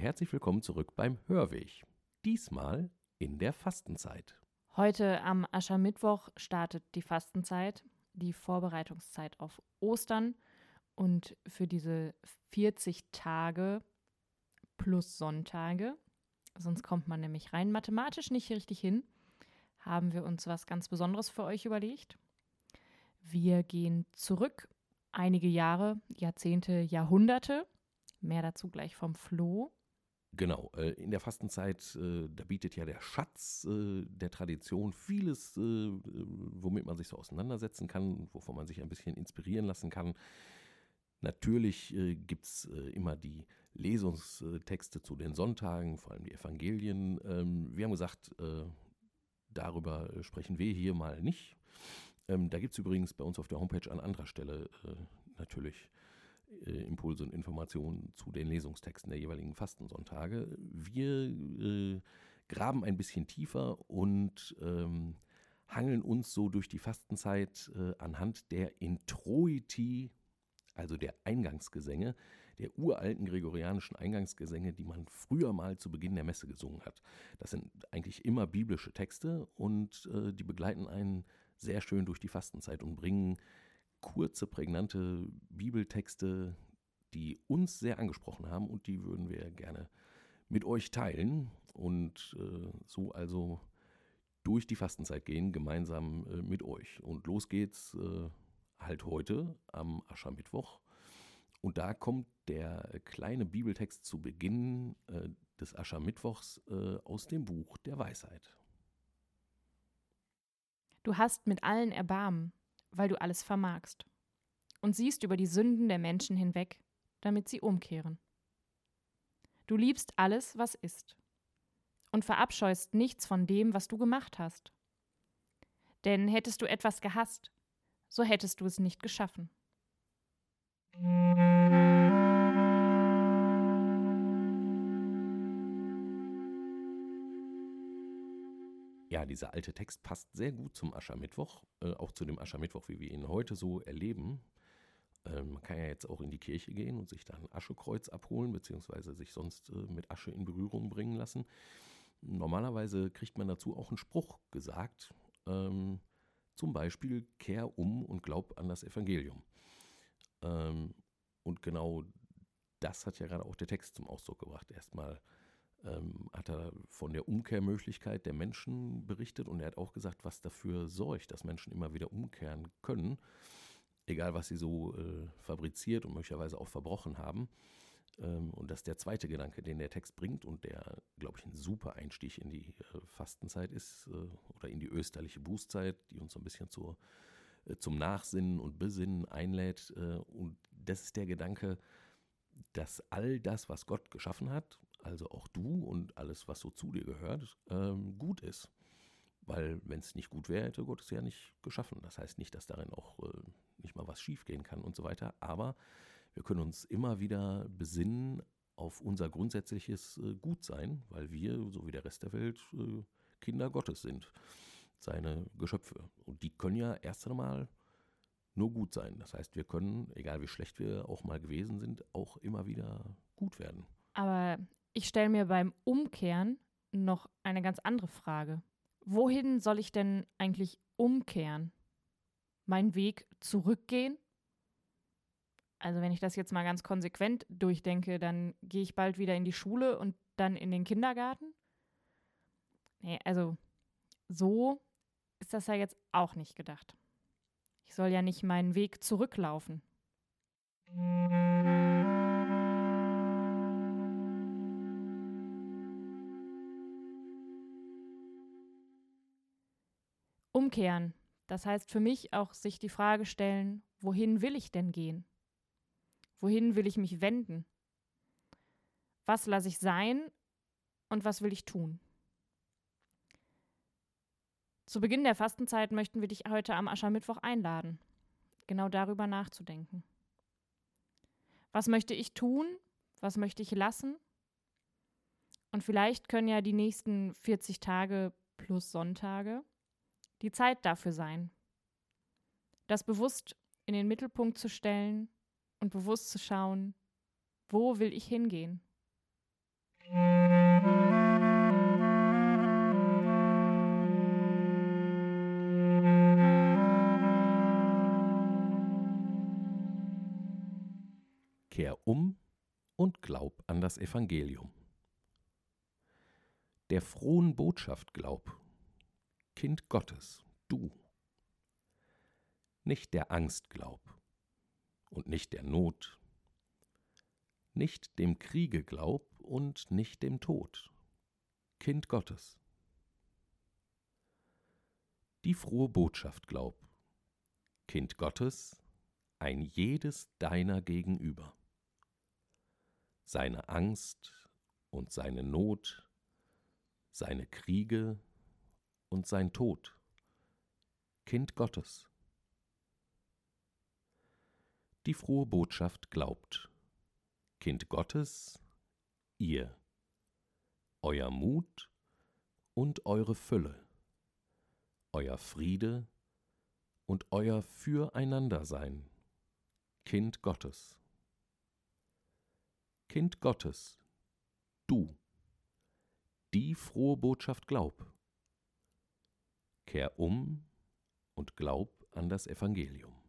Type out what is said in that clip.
herzlich willkommen zurück beim Hörweg. Diesmal in der Fastenzeit. Heute am Aschermittwoch startet die Fastenzeit, die Vorbereitungszeit auf Ostern. Und für diese 40 Tage plus Sonntage, sonst kommt man nämlich rein mathematisch nicht richtig hin, haben wir uns was ganz Besonderes für euch überlegt. Wir gehen zurück einige Jahre, Jahrzehnte, Jahrhunderte. Mehr dazu gleich vom Flo. Genau, äh, in der Fastenzeit, äh, da bietet ja der Schatz äh, der Tradition vieles, womit man sich so auseinandersetzen kann, wovon man sich ein bisschen inspirieren lassen kann. Natürlich gibt es immer die Lesungstexte zu den Sonntagen, vor allem die Evangelien. Ähm, wir haben gesagt, darüber sprechen wir hier mal nicht. Ähm, da gibt es übrigens bei uns auf der Homepage an anderer Stelle natürlich äh, Impulse und Informationen zu den Lesungstexten der jeweiligen Fastensonntage. Wir äh, graben ein bisschen tiefer und ähm, hangeln uns so durch die Fastenzeit äh, anhand der Introiti, also der Eingangsgesänge, der uralten gregorianischen Eingangsgesänge, die man früher mal zu Beginn der Messe gesungen hat. Das sind eigentlich immer biblische Texte und äh, die begleiten einen sehr schön durch die Fastenzeit und bringen kurze, prägnante Bibeltexte, die uns sehr angesprochen haben und die würden wir gerne mit euch teilen und äh, so also durch die Fastenzeit gehen, gemeinsam äh, mit euch. Und los geht's äh, halt heute am Aschermittwoch. Und da kommt der kleine Bibeltext zu Beginn äh, des Aschermittwochs äh, aus dem Buch der Weisheit. Du hast mit allen Erbarmen, weil du alles vermagst, und siehst über die Sünden der Menschen hinweg, damit sie umkehren. Du liebst alles, was ist, und verabscheust nichts von dem, was du gemacht hast. Denn hättest du etwas gehasst, so hättest du es nicht geschaffen. Dieser alte Text passt sehr gut zum Aschermittwoch, äh, auch zu dem Aschermittwoch, wie wir ihn heute so erleben. Äh, man kann ja jetzt auch in die Kirche gehen und sich da ein Aschekreuz abholen, beziehungsweise sich sonst äh, mit Asche in Berührung bringen lassen. Normalerweise kriegt man dazu auch einen Spruch gesagt, ähm, zum Beispiel kehr um und glaub an das Evangelium. Ähm, und genau das hat ja gerade auch der Text zum Ausdruck gebracht. Erstmal ähm, hat er von der Umkehrmöglichkeit der Menschen berichtet und er hat auch gesagt, was dafür sorgt, dass Menschen immer wieder umkehren können, egal was sie so äh, fabriziert und möglicherweise auch verbrochen haben. Ähm, und das ist der zweite Gedanke, den der Text bringt und der, glaube ich, ein super Einstieg in die äh, Fastenzeit ist äh, oder in die österliche Bußzeit, die uns so ein bisschen zur, äh, zum Nachsinnen und Besinnen einlädt. Äh, und das ist der Gedanke, dass all das, was Gott geschaffen hat, also auch du und alles, was so zu dir gehört, ähm, gut ist. Weil wenn es nicht gut wäre, hätte Gott es ja nicht geschaffen. Das heißt nicht, dass darin auch äh, nicht mal was schiefgehen kann und so weiter. Aber wir können uns immer wieder besinnen auf unser grundsätzliches äh, Gutsein, weil wir, so wie der Rest der Welt, äh, Kinder Gottes sind, seine Geschöpfe. Und die können ja erst einmal nur gut sein. Das heißt, wir können, egal wie schlecht wir auch mal gewesen sind, auch immer wieder gut werden. Aber ich stelle mir beim Umkehren noch eine ganz andere Frage. Wohin soll ich denn eigentlich umkehren? Meinen Weg zurückgehen? Also wenn ich das jetzt mal ganz konsequent durchdenke, dann gehe ich bald wieder in die Schule und dann in den Kindergarten? Nee, also so ist das ja jetzt auch nicht gedacht. Ich soll ja nicht meinen Weg zurücklaufen. Umkehren. Das heißt für mich auch sich die Frage stellen, wohin will ich denn gehen? Wohin will ich mich wenden? Was lasse ich sein und was will ich tun? Zu Beginn der Fastenzeit möchten wir dich heute am Aschermittwoch einladen, genau darüber nachzudenken. Was möchte ich tun? Was möchte ich lassen? Und vielleicht können ja die nächsten 40 Tage plus Sonntage die Zeit dafür sein. Das bewusst in den Mittelpunkt zu stellen und bewusst zu schauen, wo will ich hingehen? Kehr um und glaub an das Evangelium. Der frohen Botschaft glaub, Kind Gottes, du. Nicht der Angst glaub und nicht der Not, nicht dem Kriege glaub und nicht dem Tod, Kind Gottes. Die frohe Botschaft glaub, Kind Gottes, ein jedes deiner gegenüber seine Angst und seine Not, seine Kriege und sein Tod. Kind Gottes. Die frohe Botschaft glaubt. Kind Gottes, ihr, euer Mut und eure Fülle, euer Friede und euer Füreinandersein. Kind Gottes. Kind Gottes, du, die frohe Botschaft glaub. Kehr um und glaub an das Evangelium.